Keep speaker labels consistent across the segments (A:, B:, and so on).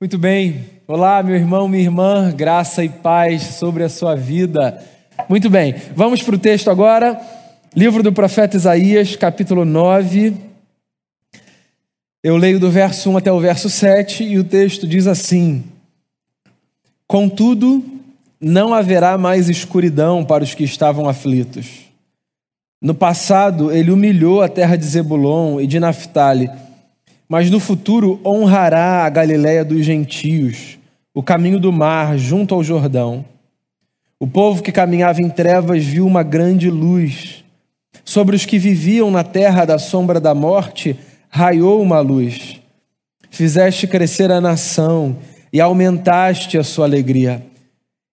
A: Muito bem. Olá, meu irmão, minha irmã, graça e paz sobre a sua vida. Muito bem, vamos para o texto agora. Livro do profeta Isaías, capítulo 9. Eu leio do verso 1 até o verso 7 e o texto diz assim: Contudo, não haverá mais escuridão para os que estavam aflitos. No passado, ele humilhou a terra de Zebulon e de Naphtali mas no futuro honrará a Galiléia dos gentios, o caminho do mar junto ao Jordão. O povo que caminhava em trevas viu uma grande luz. Sobre os que viviam na terra da sombra da morte, raiou uma luz. Fizeste crescer a nação e aumentaste a sua alegria.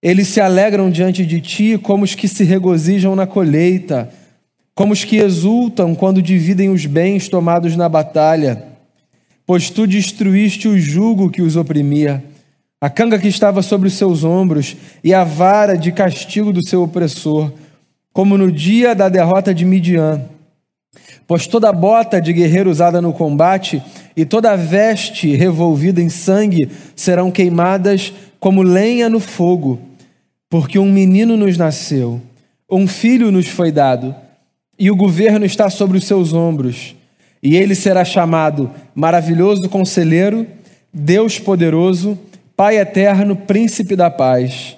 A: Eles se alegram diante de ti como os que se regozijam na colheita, como os que exultam quando dividem os bens tomados na batalha pois tu destruíste o jugo que os oprimia, a canga que estava sobre os seus ombros e a vara de castigo do seu opressor, como no dia da derrota de Midian. Pois toda bota de guerreiro usada no combate e toda veste revolvida em sangue serão queimadas como lenha no fogo, porque um menino nos nasceu, um filho nos foi dado, e o governo está sobre os seus ombros e ele será chamado Maravilhoso Conselheiro, Deus Poderoso, Pai Eterno, Príncipe da Paz.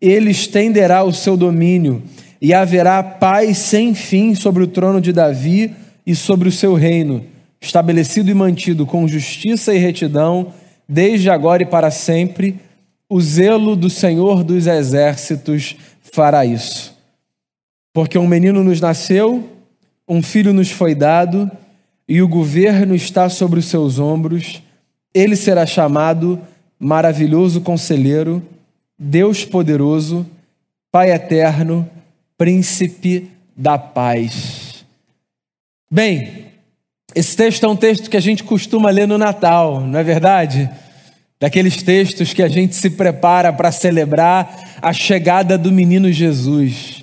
A: Ele estenderá o seu domínio e haverá paz sem fim sobre o trono de Davi e sobre o seu reino, estabelecido e mantido com justiça e retidão, desde agora e para sempre. O zelo do Senhor dos Exércitos fará isso. Porque um menino nos nasceu, um filho nos foi dado, e o governo está sobre os seus ombros. Ele será chamado Maravilhoso Conselheiro, Deus Poderoso, Pai Eterno, Príncipe da Paz. Bem, esse texto é um texto que a gente costuma ler no Natal, não é verdade? Daqueles textos que a gente se prepara para celebrar a chegada do menino Jesus.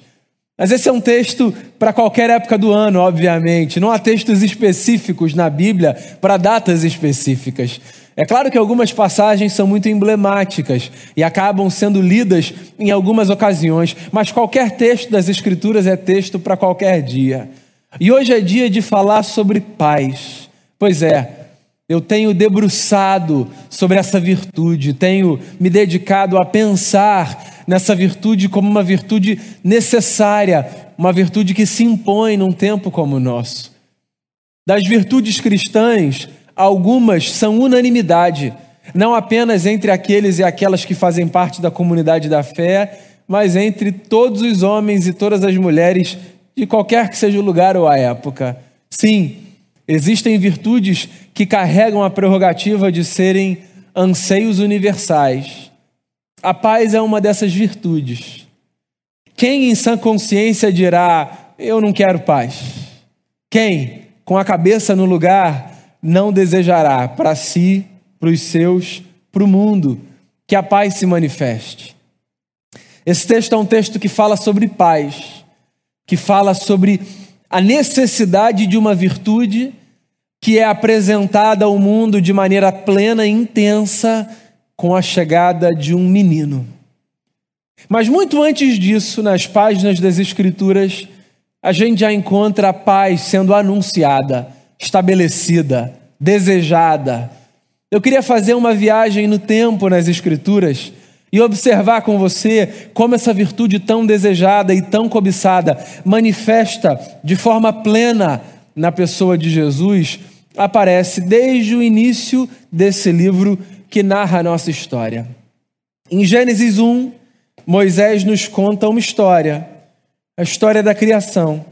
A: Mas esse é um texto para qualquer época do ano, obviamente. Não há textos específicos na Bíblia para datas específicas. É claro que algumas passagens são muito emblemáticas e acabam sendo lidas em algumas ocasiões, mas qualquer texto das Escrituras é texto para qualquer dia. E hoje é dia de falar sobre paz. Pois é, eu tenho debruçado sobre essa virtude, tenho me dedicado a pensar nessa virtude como uma virtude necessária, uma virtude que se impõe num tempo como o nosso. Das virtudes cristãs, algumas são unanimidade, não apenas entre aqueles e aquelas que fazem parte da comunidade da fé, mas entre todos os homens e todas as mulheres de qualquer que seja o lugar ou a época. Sim, Existem virtudes que carregam a prerrogativa de serem anseios universais. A paz é uma dessas virtudes. Quem em sã consciência dirá: Eu não quero paz? Quem, com a cabeça no lugar, não desejará para si, para os seus, para o mundo, que a paz se manifeste? Esse texto é um texto que fala sobre paz, que fala sobre a necessidade de uma virtude que é apresentada ao mundo de maneira plena e intensa com a chegada de um menino. Mas muito antes disso, nas páginas das Escrituras, a gente já encontra a paz sendo anunciada, estabelecida, desejada. Eu queria fazer uma viagem no tempo nas Escrituras e observar com você como essa virtude tão desejada e tão cobiçada manifesta de forma plena na pessoa de Jesus aparece desde o início desse livro que narra a nossa história. Em Gênesis 1, Moisés nos conta uma história, a história da criação.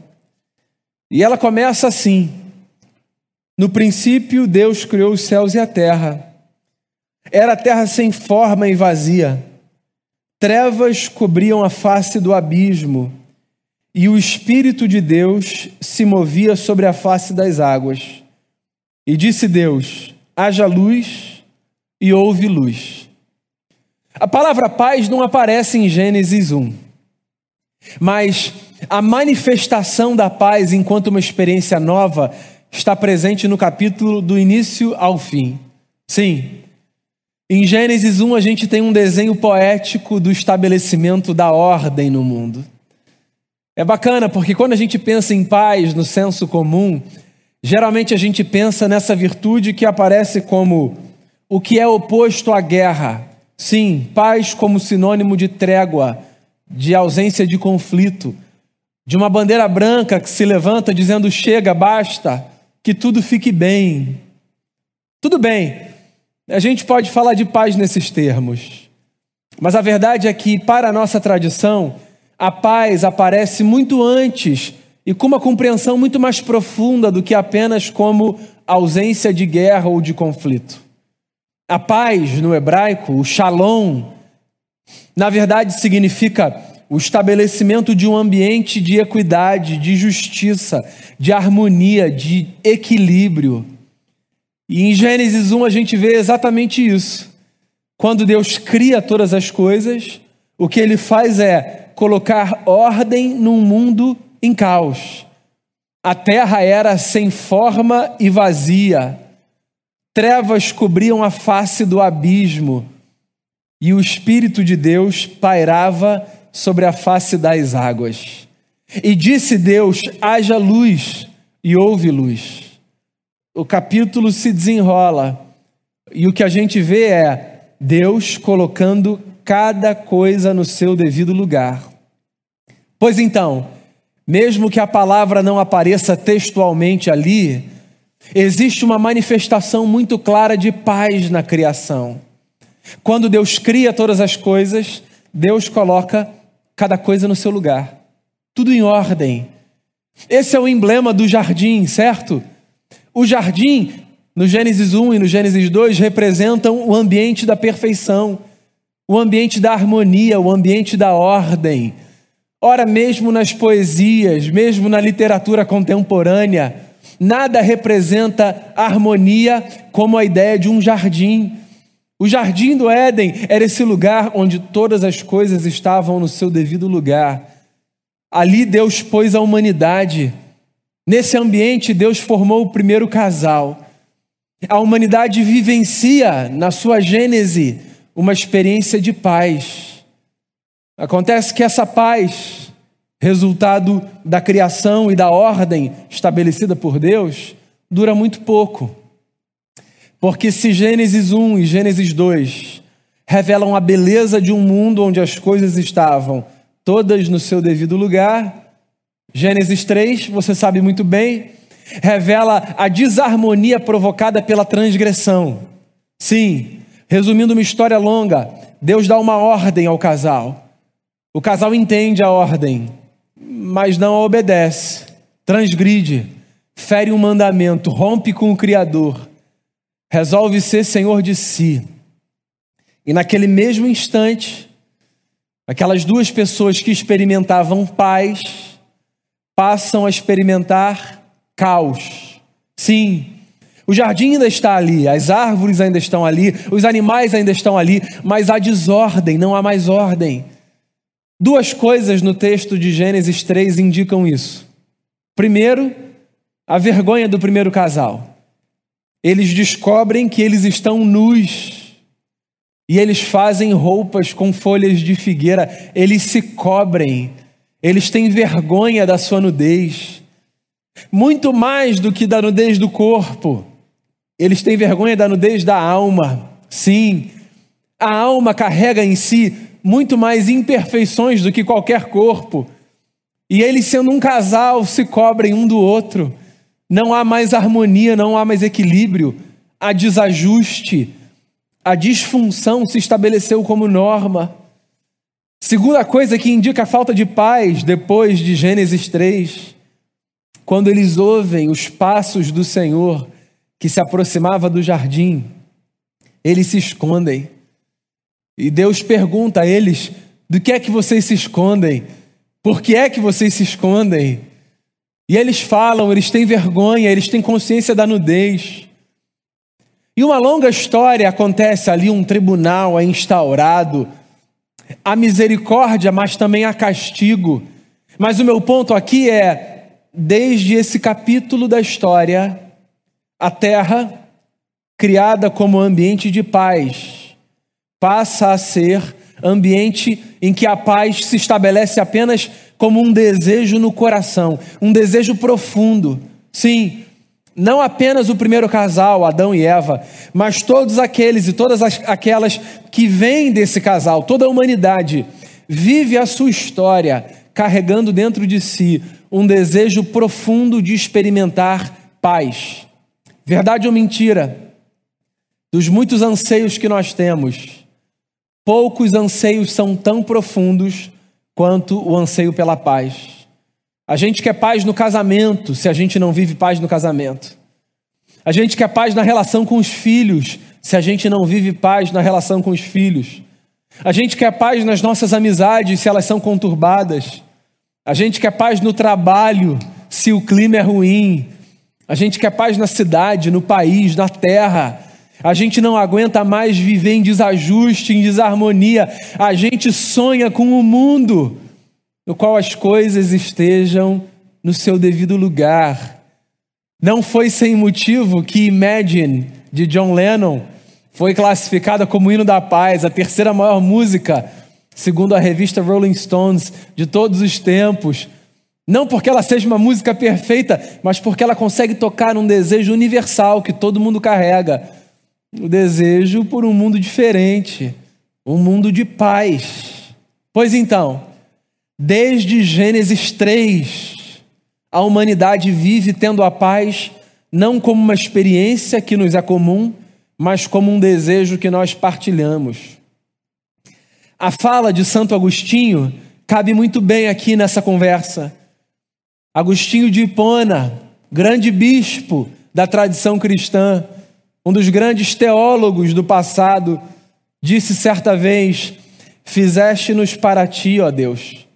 A: E ela começa assim: No princípio, Deus criou os céus e a terra. Era a terra sem forma e vazia. Trevas cobriam a face do abismo, e o Espírito de Deus se movia sobre a face das águas. E disse Deus: haja luz, e houve luz. A palavra paz não aparece em Gênesis 1, mas a manifestação da paz enquanto uma experiência nova está presente no capítulo do início ao fim. Sim, Em Gênesis 1, a gente tem um desenho poético do estabelecimento da ordem no mundo. É bacana porque quando a gente pensa em paz no senso comum, geralmente a gente pensa nessa virtude que aparece como o que é oposto à guerra. Sim, paz como sinônimo de trégua, de ausência de conflito, de uma bandeira branca que se levanta dizendo chega, basta, que tudo fique bem. Tudo bem, a gente pode falar de paz nesses termos, mas a verdade é que, para a nossa tradição, a paz aparece muito antes e com uma compreensão muito mais profunda do que apenas como ausência de guerra ou de conflito. A paz, no hebraico, o shalom, na verdade significa o estabelecimento de um ambiente de equidade, de justiça, de harmonia, de equilíbrio. E em Gênesis 1 a gente vê exatamente isso. Quando Deus cria todas as coisas, o que ele faz é colocar ordem num mundo em caos. A terra era sem forma e vazia. Trevas cobriam a face do abismo, e o Espírito de Deus pairava sobre a face das águas. E disse Deus: haja luz, e houve luz o capítulo se desenrola e o que a gente vê é Deus colocando cada coisa no seu devido lugar. Pois então, mesmo que a palavra não apareça textualmente ali, existe uma manifestação muito clara de paz na criação. Quando Deus cria todas as coisas, Deus coloca cada coisa no seu lugar, tudo em ordem. Esse é o emblema do jardim, certo? O jardim, no Gênesis 1 e no Gênesis 2, representam o ambiente da perfeição, o ambiente da harmonia, o ambiente da ordem. Ora, mesmo nas poesias, mesmo na literatura contemporânea, nada representa harmonia como a ideia de um jardim. O jardim do Éden era esse lugar onde todas as coisas estavam no seu devido lugar. Ali Deus pôs a humanidade Nesse ambiente, Deus formou o primeiro casal. A humanidade vivencia, na sua gênese, uma experiência de paz. Acontece que essa paz, resultado da criação e da ordem estabelecida por Deus, dura muito pouco. Porque se Gênesis 1 e Gênesis 2 revelam a beleza de um mundo onde as coisas estavam todas no seu devido lugar, Gênesis 3, você sabe muito bem, revela a desarmonia provocada pela transgressão. Sim, resumindo uma história longa, Deus dá uma ordem ao casal. O casal entende a ordem, mas não obedece, transgride, fere um mandamento, rompe com o Criador, resolve ser senhor de si. E naquele mesmo instante, aquelas duas pessoas que experimentavam paz, passam a experimentar caos. Sim, o jardim ainda está ali, as árvores ainda estão ali, os animais ainda estão ali, mas há desordem, não há mais ordem. Duas coisas no texto de Gênesis 3 indicam isso. Primeiro, a vergonha do primeiro casal. Eles descobrem que eles estão nus e eles fazem roupas com folhas de figueira, eles se cobrem eles têm vergonha da sua nudez, muito mais do que da nudez do corpo. Eles têm vergonha da nudez da alma. Sim, a alma carrega em si muito mais imperfeições do que qualquer corpo. E eles, sendo um casal, se cobrem um do outro. Não há mais harmonia, não há mais equilíbrio. Há desajuste. A disfunção se estabeleceu como norma. Segunda coisa que indica a falta de paz depois de Gênesis 3, quando eles ouvem os passos do Senhor que se aproximava do jardim, eles se escondem. E Deus pergunta a eles: do que é que vocês se escondem? Por que é que vocês se escondem? E eles falam, eles têm vergonha, eles têm consciência da nudez. E uma longa história acontece ali, um tribunal é instaurado Há misericórdia, mas também há castigo. Mas o meu ponto aqui é: desde esse capítulo da história, a terra, criada como ambiente de paz, passa a ser ambiente em que a paz se estabelece apenas como um desejo no coração, um desejo profundo. Sim, não apenas o primeiro casal, Adão e Eva, mas todos aqueles e todas aquelas que vêm desse casal, toda a humanidade, vive a sua história carregando dentro de si um desejo profundo de experimentar paz. Verdade ou mentira? Dos muitos anseios que nós temos, poucos anseios são tão profundos quanto o anseio pela paz. A gente quer paz no casamento, se a gente não vive paz no casamento. A gente quer paz na relação com os filhos, se a gente não vive paz na relação com os filhos. A gente quer paz nas nossas amizades, se elas são conturbadas. A gente quer paz no trabalho, se o clima é ruim. A gente quer paz na cidade, no país, na terra. A gente não aguenta mais viver em desajuste, em desarmonia. A gente sonha com o um mundo no qual as coisas estejam no seu devido lugar. Não foi sem motivo que Imagine, de John Lennon, foi classificada como hino da paz, a terceira maior música, segundo a revista Rolling Stones, de todos os tempos. Não porque ela seja uma música perfeita, mas porque ela consegue tocar um desejo universal que todo mundo carrega o desejo por um mundo diferente, um mundo de paz. Pois então, Desde Gênesis 3, a humanidade vive tendo a paz não como uma experiência que nos é comum, mas como um desejo que nós partilhamos. A fala de Santo Agostinho cabe muito bem aqui nessa conversa. Agostinho de Hipona, grande bispo da tradição cristã, um dos grandes teólogos do passado, disse certa vez: Fizeste-nos para ti, ó Deus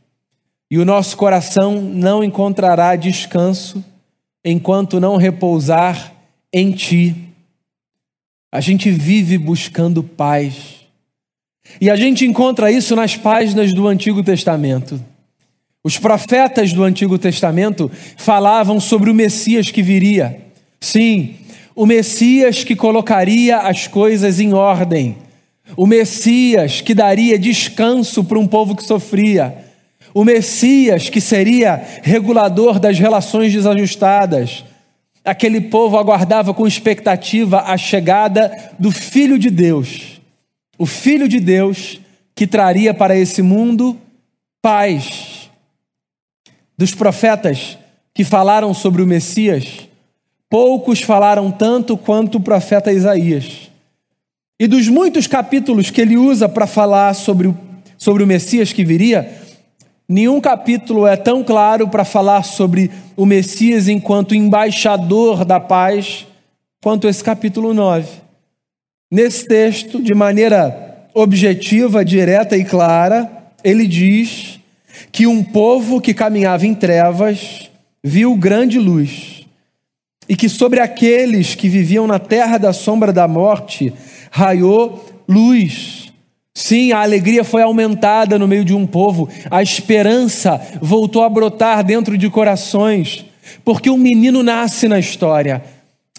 A: e o nosso coração não encontrará descanso enquanto não repousar em Ti. A gente vive buscando paz. E a gente encontra isso nas páginas do Antigo Testamento. Os profetas do Antigo Testamento falavam sobre o Messias que viria. Sim, o Messias que colocaria as coisas em ordem. O Messias que daria descanso para um povo que sofria o Messias, que seria regulador das relações desajustadas. Aquele povo aguardava com expectativa a chegada do Filho de Deus, o Filho de Deus que traria para esse mundo paz. Dos profetas que falaram sobre o Messias, poucos falaram tanto quanto o profeta Isaías. E dos muitos capítulos que ele usa para falar sobre o, sobre o Messias que viria, Nenhum capítulo é tão claro para falar sobre o Messias enquanto embaixador da paz quanto esse capítulo 9. Nesse texto, de maneira objetiva, direta e clara, ele diz que um povo que caminhava em trevas viu grande luz, e que sobre aqueles que viviam na terra da sombra da morte raiou luz. Sim, a alegria foi aumentada no meio de um povo, a esperança voltou a brotar dentro de corações, porque um menino nasce na história,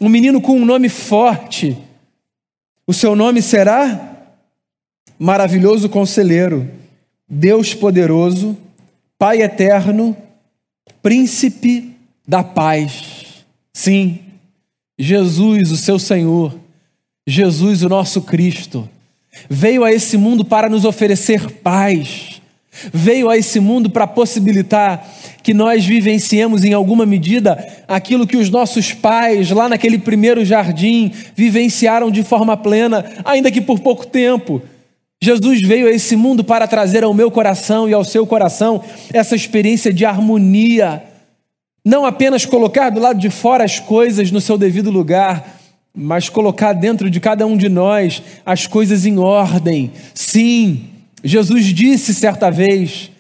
A: um menino com um nome forte. O seu nome será Maravilhoso Conselheiro, Deus Poderoso, Pai Eterno, Príncipe da Paz. Sim, Jesus, o seu Senhor, Jesus, o nosso Cristo Veio a esse mundo para nos oferecer paz. Veio a esse mundo para possibilitar que nós vivenciemos em alguma medida aquilo que os nossos pais, lá naquele primeiro jardim, vivenciaram de forma plena, ainda que por pouco tempo. Jesus veio a esse mundo para trazer ao meu coração e ao seu coração essa experiência de harmonia. Não apenas colocar do lado de fora as coisas no seu devido lugar, mas colocar dentro de cada um de nós as coisas em ordem. Sim, Jesus disse certa vez: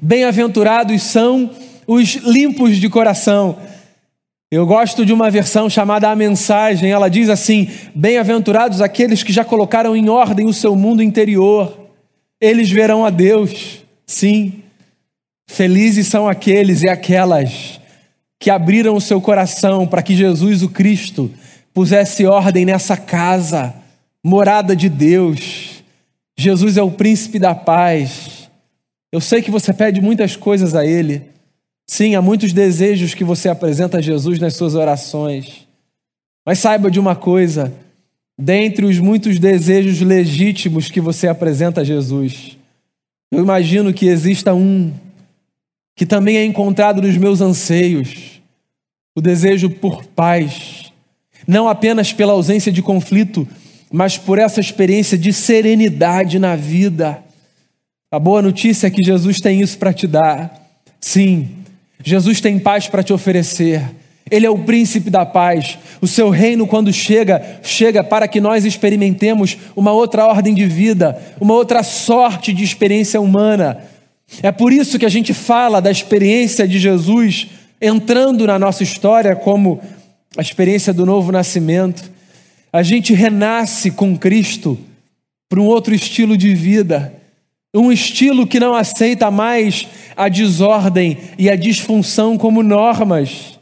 A: Bem-aventurados são os limpos de coração. Eu gosto de uma versão chamada A Mensagem, ela diz assim: Bem-aventurados aqueles que já colocaram em ordem o seu mundo interior, eles verão a Deus. Sim, felizes são aqueles e aquelas que abriram o seu coração para que Jesus, o Cristo, pusesse ordem nessa casa, morada de Deus, Jesus é o príncipe da paz. Eu sei que você pede muitas coisas a Ele. Sim, há muitos desejos que você apresenta a Jesus nas suas orações. Mas saiba de uma coisa: dentre os muitos desejos legítimos que você apresenta a Jesus, eu imagino que exista um que também é encontrado nos meus anseios o desejo por paz, não apenas pela ausência de conflito, mas por essa experiência de serenidade na vida. A boa notícia é que Jesus tem isso para te dar. Sim, Jesus tem paz para te oferecer. Ele é o príncipe da paz. O seu reino, quando chega, chega para que nós experimentemos uma outra ordem de vida, uma outra sorte de experiência humana. É por isso que a gente fala da experiência de Jesus entrando na nossa história como a experiência do novo nascimento. A gente renasce com Cristo para um outro estilo de vida, um estilo que não aceita mais a desordem e a disfunção como normas,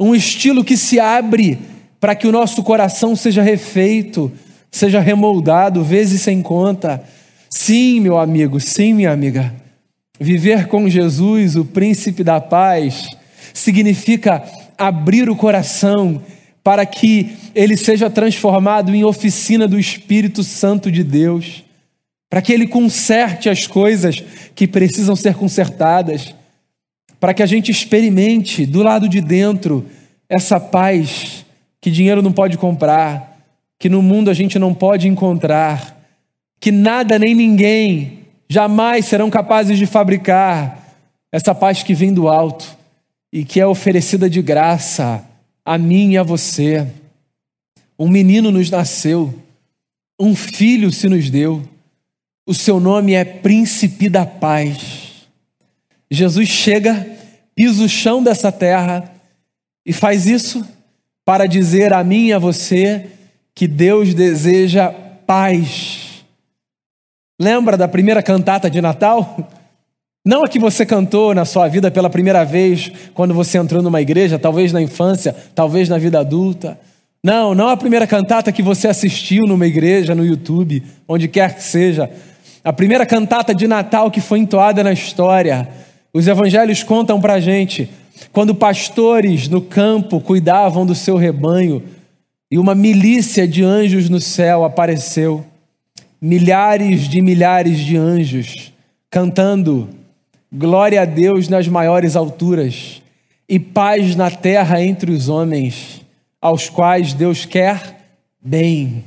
A: um estilo que se abre para que o nosso coração seja refeito, seja remoldado, vezes sem conta. Sim, meu amigo, sim, minha amiga. Viver com Jesus, o príncipe da paz, significa abrir o coração para que ele seja transformado em oficina do Espírito Santo de Deus, para que ele conserte as coisas que precisam ser consertadas, para que a gente experimente do lado de dentro essa paz que dinheiro não pode comprar, que no mundo a gente não pode encontrar, que nada nem ninguém jamais serão capazes de fabricar essa paz que vem do alto e que é oferecida de graça a mim e a você. Um menino nos nasceu, um filho se nos deu, o seu nome é Príncipe da Paz. Jesus chega, pisa o chão dessa terra e faz isso para dizer a mim e a você que Deus deseja paz Lembra da primeira cantata de Natal? Não a que você cantou na sua vida pela primeira vez quando você entrou numa igreja, talvez na infância, talvez na vida adulta. Não, não a primeira cantata que você assistiu numa igreja, no YouTube, onde quer que seja. A primeira cantata de Natal que foi entoada na história. Os evangelhos contam pra gente quando pastores no campo cuidavam do seu rebanho e uma milícia de anjos no céu apareceu milhares de milhares de anjos cantando glória a Deus nas maiores alturas e paz na terra entre os homens, aos quais Deus quer bem.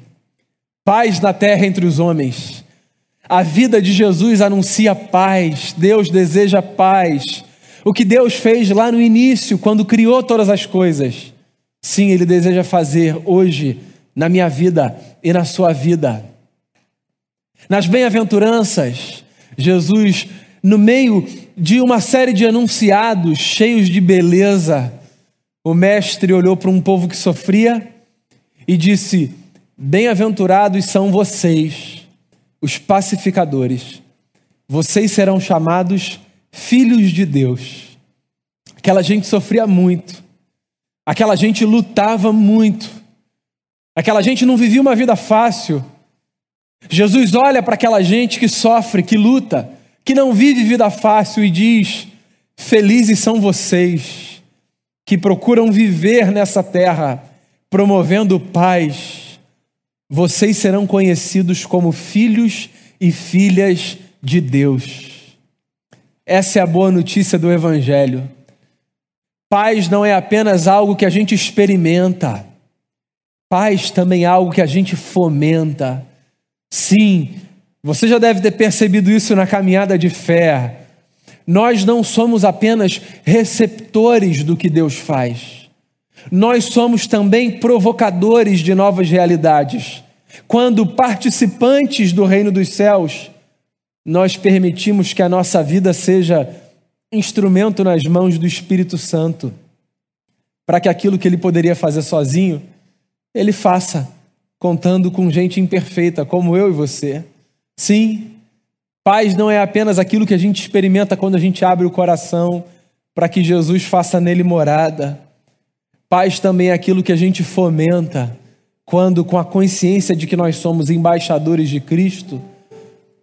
A: Paz na terra entre os homens. A vida de Jesus anuncia paz, Deus deseja paz. O que Deus fez lá no início, quando criou todas as coisas, sim, Ele deseja fazer hoje na minha vida e na sua vida. Nas bem-aventuranças, Jesus, no meio de uma série de anunciados cheios de beleza, o Mestre olhou para um povo que sofria e disse: Bem-aventurados são vocês, os pacificadores, vocês serão chamados filhos de Deus. Aquela gente sofria muito, aquela gente lutava muito, aquela gente não vivia uma vida fácil. Jesus olha para aquela gente que sofre, que luta, que não vive vida fácil e diz: Felizes são vocês que procuram viver nessa terra, promovendo paz. Vocês serão conhecidos como filhos e filhas de Deus. Essa é a boa notícia do Evangelho. Paz não é apenas algo que a gente experimenta, paz também é algo que a gente fomenta. Sim, você já deve ter percebido isso na caminhada de fé. Nós não somos apenas receptores do que Deus faz, nós somos também provocadores de novas realidades. Quando participantes do reino dos céus, nós permitimos que a nossa vida seja instrumento nas mãos do Espírito Santo, para que aquilo que ele poderia fazer sozinho, ele faça contando com gente imperfeita como eu e você. Sim, paz não é apenas aquilo que a gente experimenta quando a gente abre o coração para que Jesus faça nele morada. Paz também é aquilo que a gente fomenta quando, com a consciência de que nós somos embaixadores de Cristo,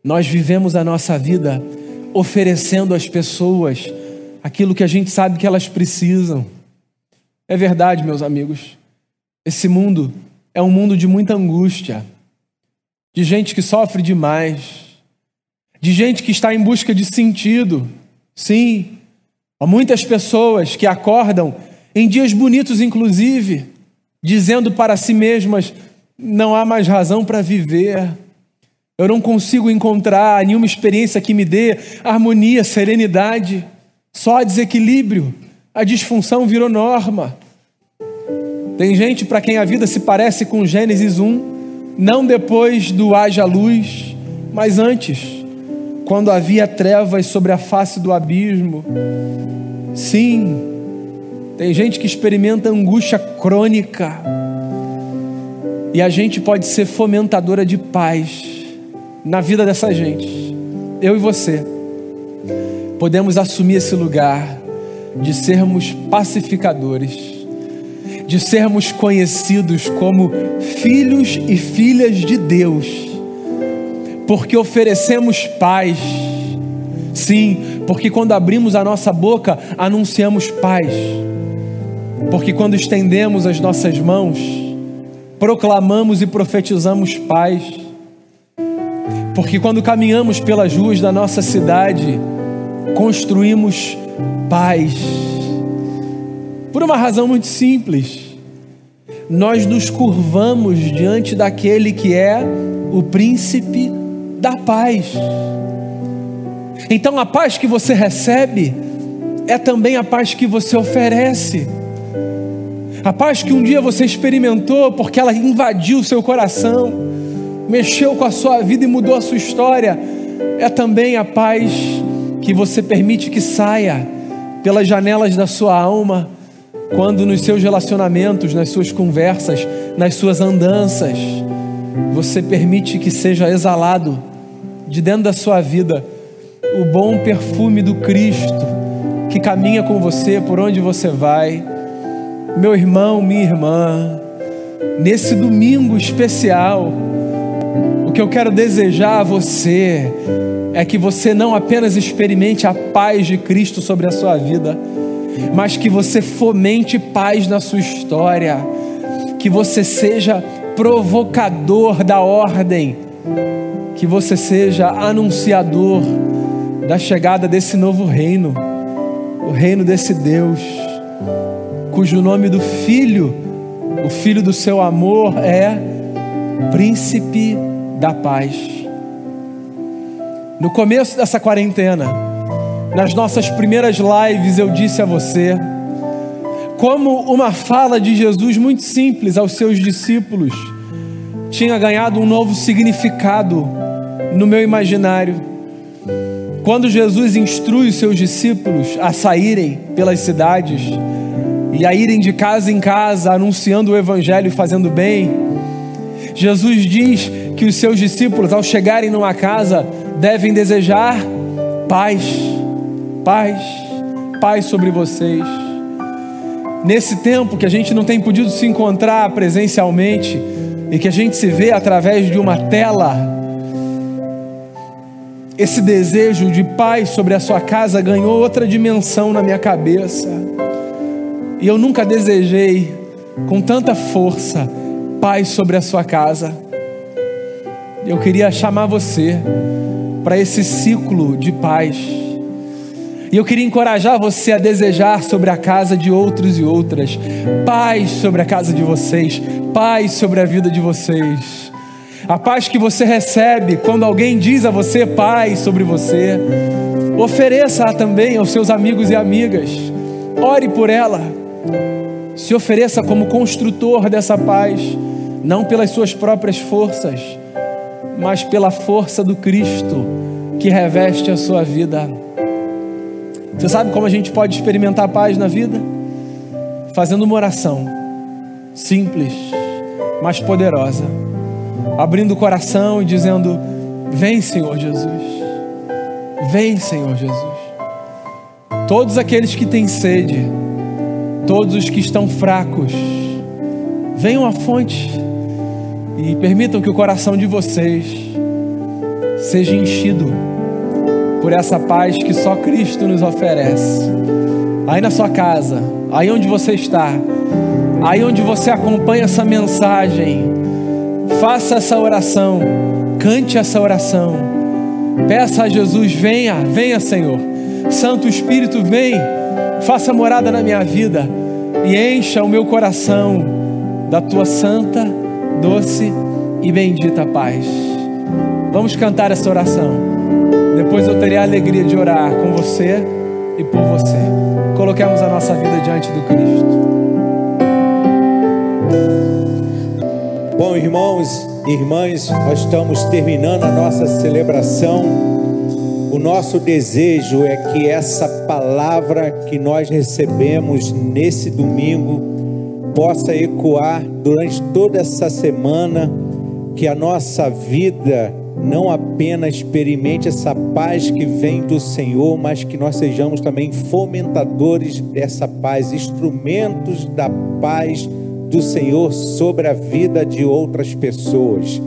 A: nós vivemos a nossa vida oferecendo às pessoas aquilo que a gente sabe que elas precisam. É verdade, meus amigos. Esse mundo é um mundo de muita angústia, de gente que sofre demais, de gente que está em busca de sentido. Sim, há muitas pessoas que acordam em dias bonitos, inclusive, dizendo para si mesmas: não há mais razão para viver. Eu não consigo encontrar nenhuma experiência que me dê harmonia, serenidade, só desequilíbrio. A disfunção virou norma. Tem gente para quem a vida se parece com Gênesis 1, não depois do haja luz, mas antes, quando havia trevas sobre a face do abismo. Sim, tem gente que experimenta angústia crônica. E a gente pode ser fomentadora de paz na vida dessa gente. Eu e você podemos assumir esse lugar de sermos pacificadores, de sermos conhecidos como filhos e filhas de Deus, porque oferecemos paz. Sim, porque quando abrimos a nossa boca, anunciamos paz. Porque quando estendemos as nossas mãos, proclamamos e profetizamos paz porque quando caminhamos pelas ruas da nossa cidade, construímos paz. Por uma razão muito simples. Nós nos curvamos diante daquele que é o príncipe da paz. Então a paz que você recebe é também a paz que você oferece. A paz que um dia você experimentou porque ela invadiu o seu coração mexeu com a sua vida e mudou a sua história, é também a paz que você permite que saia pelas janelas da sua alma, quando nos seus relacionamentos, nas suas conversas, nas suas andanças, você permite que seja exalado de dentro da sua vida o bom perfume do Cristo que caminha com você por onde você vai. Meu irmão, minha irmã, nesse domingo especial, que eu quero desejar a você é que você não apenas experimente a paz de Cristo sobre a sua vida, mas que você fomente paz na sua história, que você seja provocador da ordem, que você seja anunciador da chegada desse novo reino, o reino desse Deus, cujo nome do Filho, o Filho do seu amor é Príncipe da paz. No começo dessa quarentena, nas nossas primeiras lives, eu disse a você como uma fala de Jesus muito simples aos seus discípulos tinha ganhado um novo significado no meu imaginário. Quando Jesus instrui os seus discípulos a saírem pelas cidades e a irem de casa em casa anunciando o evangelho e fazendo bem, Jesus diz que os seus discípulos, ao chegarem numa casa, devem desejar paz, paz, paz sobre vocês. Nesse tempo que a gente não tem podido se encontrar presencialmente e que a gente se vê através de uma tela, esse desejo de paz sobre a sua casa ganhou outra dimensão na minha cabeça. E eu nunca desejei com tanta força paz sobre a sua casa. Eu queria chamar você para esse ciclo de paz. E eu queria encorajar você a desejar sobre a casa de outros e outras, paz sobre a casa de vocês, paz sobre a vida de vocês. A paz que você recebe quando alguém diz a você paz sobre você, ofereça também aos seus amigos e amigas. Ore por ela. Se ofereça como construtor dessa paz, não pelas suas próprias forças mas pela força do Cristo que reveste a sua vida. Você sabe como a gente pode experimentar paz na vida? Fazendo uma oração simples, mas poderosa, abrindo o coração e dizendo: Vem, Senhor Jesus, vem, Senhor Jesus. Todos aqueles que têm sede, todos os que estão fracos, venham à fonte e permitam que o coração de vocês seja enchido por essa paz que só Cristo nos oferece. Aí na sua casa, aí onde você está, aí onde você acompanha essa mensagem, faça essa oração, cante essa oração, peça a Jesus: venha, venha, Senhor. Santo Espírito, vem, faça morada na minha vida e encha o meu coração da tua santa, doce e bendita paz. Vamos cantar essa oração. Depois eu terei a alegria de orar com você e por você. Coloquemos a nossa vida diante do Cristo.
B: Bom, irmãos e irmãs, nós estamos terminando a nossa celebração. O nosso desejo é que essa palavra que nós recebemos nesse domingo possa ecoar durante toda essa semana, que a nossa vida não apenas experimente essa paz que vem do Senhor, mas que nós sejamos também fomentadores dessa paz, instrumentos da paz do Senhor sobre a vida de outras pessoas.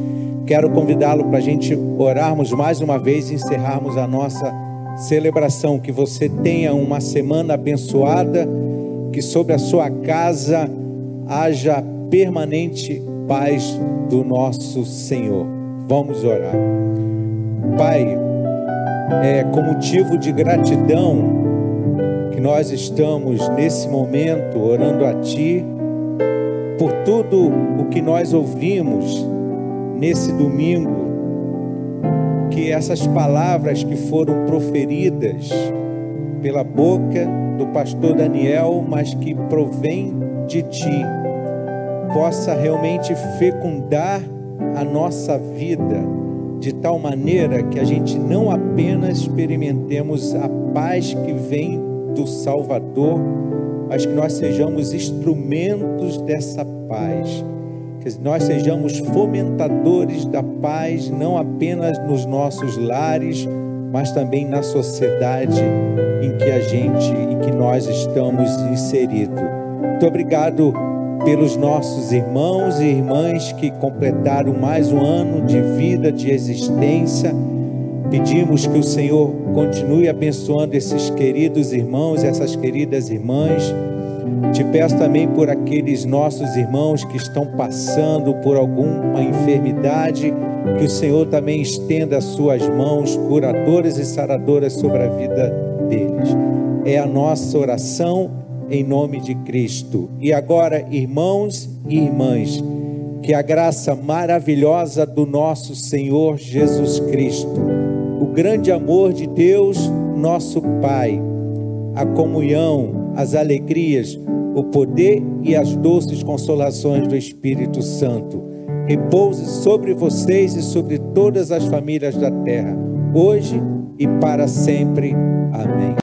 B: Quero convidá-lo para a gente orarmos mais uma vez e encerrarmos a nossa celebração. Que você tenha uma semana abençoada, que sobre a sua casa haja permanente paz do nosso Senhor. Vamos orar. Pai, é com motivo de gratidão que nós estamos nesse momento orando a Ti por tudo o que nós ouvimos nesse domingo, que essas palavras que foram proferidas pela boca do pastor Daniel, mas que provém de Ti, possa realmente fecundar a nossa vida de tal maneira que a gente não apenas experimentemos a paz que vem do Salvador, mas que nós sejamos instrumentos dessa paz, que nós sejamos fomentadores da paz, não apenas nos nossos lares, mas também na sociedade em que a gente, em que nós estamos inseridos. Muito obrigado pelos nossos irmãos e irmãs que completaram mais um ano de vida, de existência. Pedimos que o Senhor continue abençoando esses queridos irmãos, essas queridas irmãs. Te peço também por aqueles nossos irmãos que estão passando por alguma enfermidade, que o Senhor também estenda as suas mãos curadoras e saradoras sobre a vida deles. É a nossa oração em nome de Cristo. E agora, irmãos e irmãs, que a graça maravilhosa do nosso Senhor Jesus Cristo, o grande amor de Deus, nosso Pai, a comunhão, as alegrias, o poder e as doces consolações do Espírito Santo repouse sobre vocês e sobre todas as famílias da terra, hoje e para sempre. Amém.